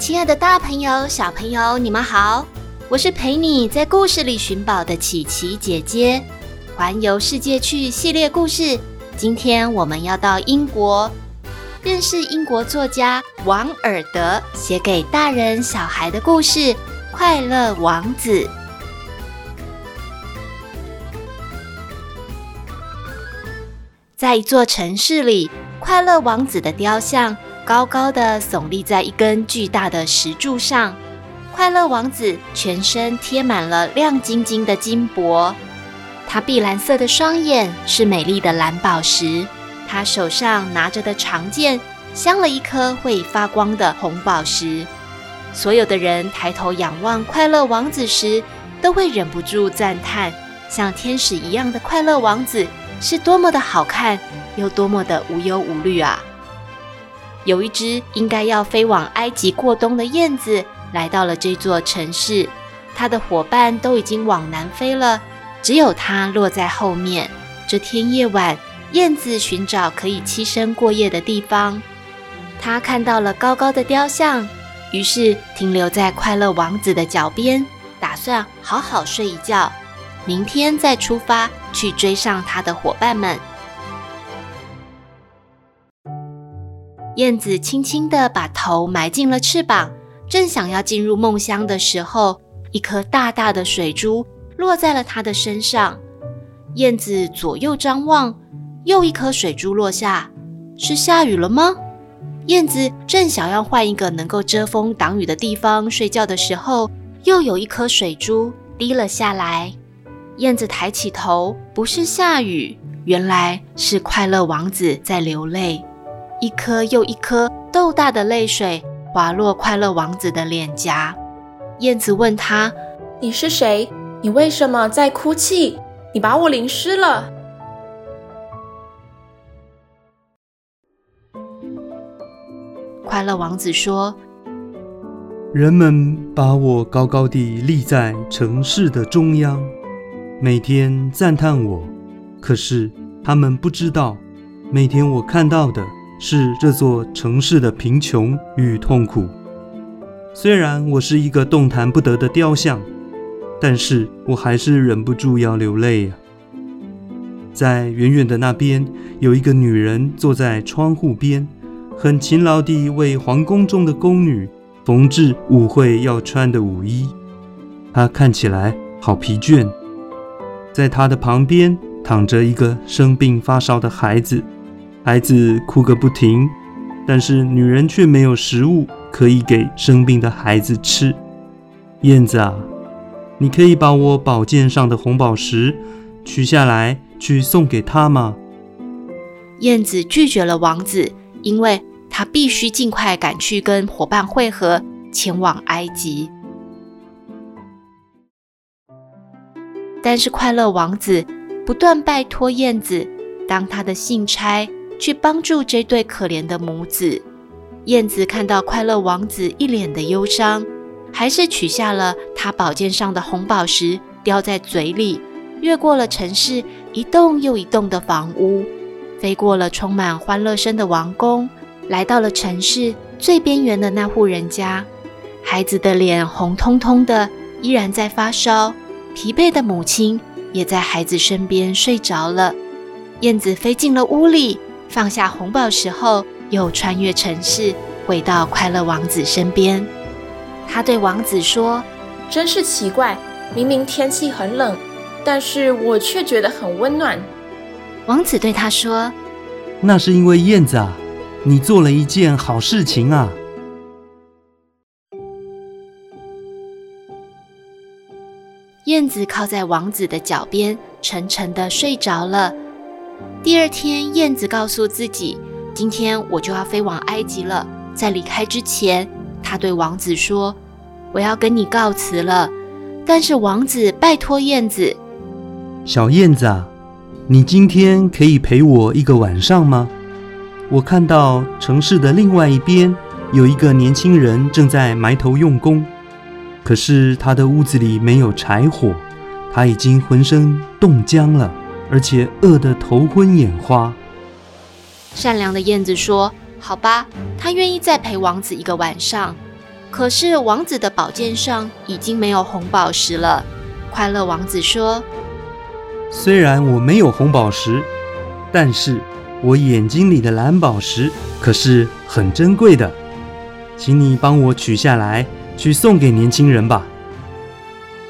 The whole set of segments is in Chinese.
亲爱的大朋友、小朋友，你们好！我是陪你在故事里寻宝的琪琪姐姐。环游世界趣系列故事，今天我们要到英国，认识英国作家王尔德写给大人小孩的故事《快乐王子》。在一座城市里，快乐王子的雕像。高高的耸立在一根巨大的石柱上，快乐王子全身贴满了亮晶晶的金箔，他碧蓝色的双眼是美丽的蓝宝石，他手上拿着的长剑镶了一颗会发光的红宝石。所有的人抬头仰望快乐王子时，都会忍不住赞叹：像天使一样的快乐王子是多么的好看，又多么的无忧无虑啊！有一只应该要飞往埃及过冬的燕子来到了这座城市，它的伙伴都已经往南飞了，只有它落在后面。这天夜晚，燕子寻找可以栖身过夜的地方，它看到了高高的雕像，于是停留在快乐王子的脚边，打算好好睡一觉，明天再出发去追上它的伙伴们。燕子轻轻地把头埋进了翅膀，正想要进入梦乡的时候，一颗大大的水珠落在了它的身上。燕子左右张望，又一颗水珠落下，是下雨了吗？燕子正想要换一个能够遮风挡雨的地方睡觉的时候，又有一颗水珠滴了下来。燕子抬起头，不是下雨，原来是快乐王子在流泪。一颗又一颗豆大的泪水滑落快乐王子的脸颊。燕子问他：“你是谁？你为什么在哭泣？你把我淋湿了。”快乐王子说：“人们把我高高地立在城市的中央，每天赞叹我。可是他们不知道，每天我看到的。”是这座城市的贫穷与痛苦。虽然我是一个动弹不得的雕像，但是我还是忍不住要流泪呀。在远远的那边，有一个女人坐在窗户边，很勤劳地为皇宫中的宫女缝制舞会要穿的舞衣。她看起来好疲倦。在她的旁边躺着一个生病发烧的孩子。孩子哭个不停，但是女人却没有食物可以给生病的孩子吃。燕子啊，你可以把我宝剑上的红宝石取下来，去送给他吗？燕子拒绝了王子，因为他必须尽快赶去跟伙伴会合，前往埃及。但是快乐王子不断拜托燕子当他的信差。去帮助这对可怜的母子。燕子看到快乐王子一脸的忧伤，还是取下了他宝剑上的红宝石，叼在嘴里，越过了城市一栋又一栋的房屋，飞过了充满欢乐声的王宫，来到了城市最边缘的那户人家。孩子的脸红彤彤的，依然在发烧，疲惫的母亲也在孩子身边睡着了。燕子飞进了屋里。放下红宝石后，又穿越城市，回到快乐王子身边。他对王子说：“真是奇怪，明明天气很冷，但是我却觉得很温暖。”王子对他说：“那是因为燕子啊，你做了一件好事情啊。”燕子靠在王子的脚边，沉沉的睡着了。第二天，燕子告诉自己：“今天我就要飞往埃及了。”在离开之前，他对王子说：“我要跟你告辞了。但是王子拜托燕子：“小燕子啊，你今天可以陪我一个晚上吗？我看到城市的另外一边有一个年轻人正在埋头用功，可是他的屋子里没有柴火，他已经浑身冻僵了，而且饿得头昏眼花。”善良的燕子说：“好吧，他愿意再陪王子一个晚上。”可是王子的宝剑上已经没有红宝石了。快乐王子说：“虽然我没有红宝石，但是我眼睛里的蓝宝石可是很珍贵的，请你帮我取下来，去送给年轻人吧。”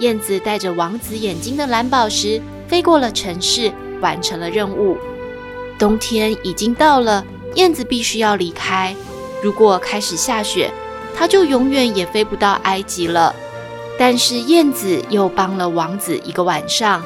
燕子带着王子眼睛的蓝宝石飞过了城市，完成了任务。冬天已经到了，燕子必须要离开。如果开始下雪，它就永远也飞不到埃及了。但是燕子又帮了王子一个晚上，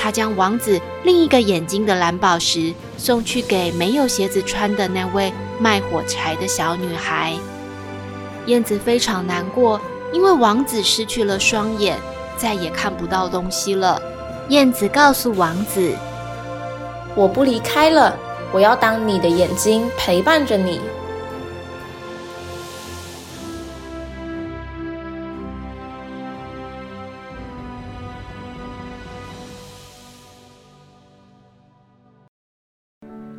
他将王子另一个眼睛的蓝宝石送去给没有鞋子穿的那位卖火柴的小女孩。燕子非常难过，因为王子失去了双眼，再也看不到东西了。燕子告诉王子：“我不离开了，我要当你的眼睛，陪伴着你。”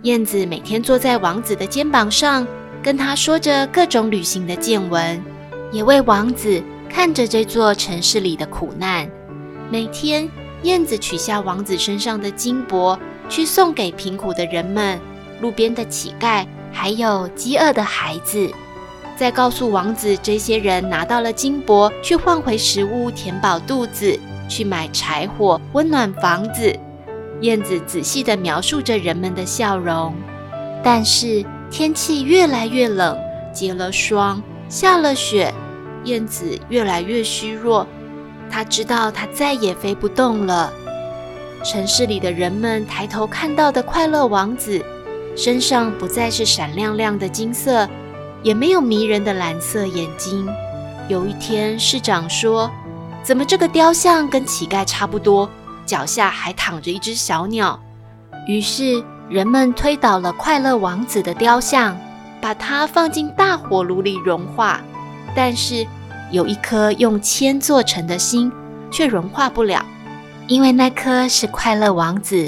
燕子每天坐在王子的肩膀上，跟他说着各种旅行的见闻，也为王子看着这座城市里的苦难。每天，燕子取下王子身上的金箔，去送给贫苦的人们、路边的乞丐，还有饥饿的孩子，再告诉王子，这些人拿到了金箔，去换回食物，填饱肚子，去买柴火，温暖房子。燕子仔细地描述着人们的笑容，但是天气越来越冷，结了霜，下了雪，燕子越来越虚弱。他知道他再也飞不动了。城市里的人们抬头看到的快乐王子，身上不再是闪亮亮的金色，也没有迷人的蓝色眼睛。有一天，市长说：“怎么这个雕像跟乞丐差不多？”脚下还躺着一只小鸟，于是人们推倒了快乐王子的雕像，把它放进大火炉里融化。但是有一颗用铅做成的心却融化不了，因为那颗是快乐王子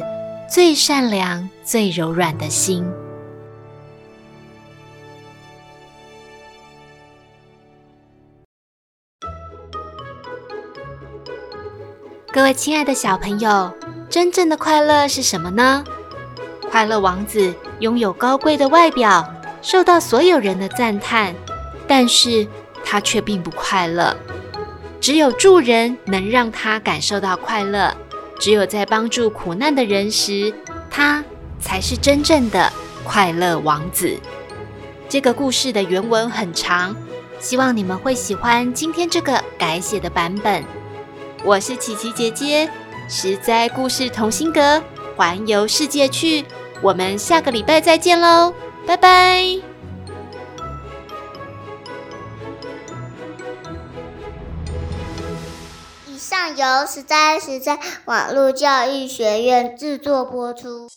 最善良、最柔软的心。各位亲爱的小朋友，真正的快乐是什么呢？快乐王子拥有高贵的外表，受到所有人的赞叹，但是他却并不快乐。只有助人能让他感受到快乐，只有在帮助苦难的人时，他才是真正的快乐王子。这个故事的原文很长，希望你们会喜欢今天这个改写的版本。我是琪琪姐姐，实在故事同心阁，环游世界去，我们下个礼拜再见喽，拜拜。由实在实在网络教育学院制作播出。